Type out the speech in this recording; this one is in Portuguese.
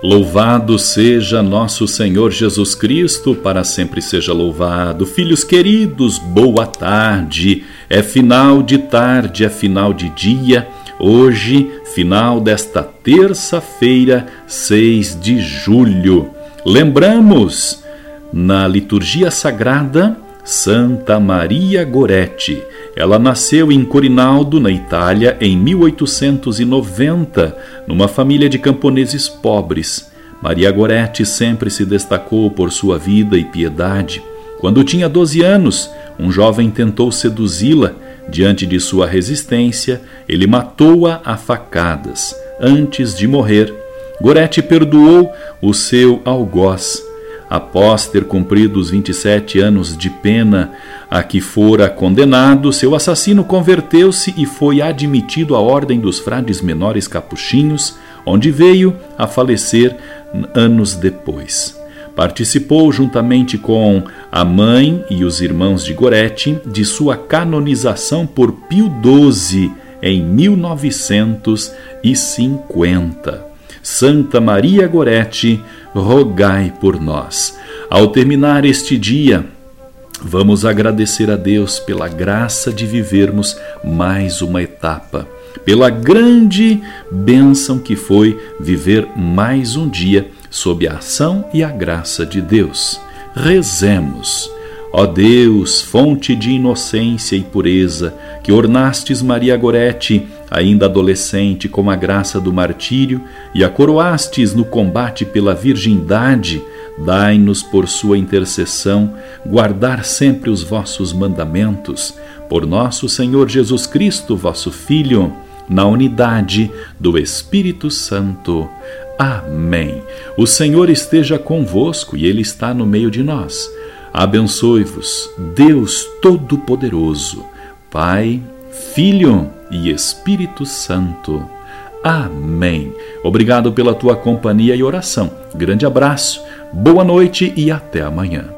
Louvado seja nosso Senhor Jesus Cristo, para sempre seja louvado. Filhos queridos, boa tarde. É final de tarde, é final de dia. Hoje, final desta terça-feira, 6 de julho. Lembramos, na liturgia sagrada, Santa Maria Goretti. Ela nasceu em Corinaldo, na Itália, em 1890, numa família de camponeses pobres. Maria Goretti sempre se destacou por sua vida e piedade. Quando tinha 12 anos, um jovem tentou seduzi-la Diante de sua resistência, ele matou-a a facadas. Antes de morrer, Gorete perdoou o seu algoz. Após ter cumprido os 27 anos de pena a que fora condenado, seu assassino converteu-se e foi admitido à Ordem dos Frades Menores Capuchinhos, onde veio a falecer anos depois. Participou, juntamente com a mãe e os irmãos de Goretti, de sua canonização por Pio XII em 1950. Santa Maria Goretti, rogai por nós. Ao terminar este dia, vamos agradecer a Deus pela graça de vivermos mais uma etapa, pela grande bênção que foi viver mais um dia sob a ação e a graça de Deus. Rezemos. Ó Deus, fonte de inocência e pureza, que ornastes Maria Gorete, ainda adolescente, com a graça do martírio e a coroastes no combate pela virgindade, dai-nos por sua intercessão guardar sempre os vossos mandamentos. Por nosso Senhor Jesus Cristo, vosso Filho, na unidade do Espírito Santo. Amém. O Senhor esteja convosco e Ele está no meio de nós. Abençoe-vos, Deus Todo-Poderoso, Pai, Filho e Espírito Santo. Amém. Obrigado pela tua companhia e oração. Grande abraço, boa noite e até amanhã.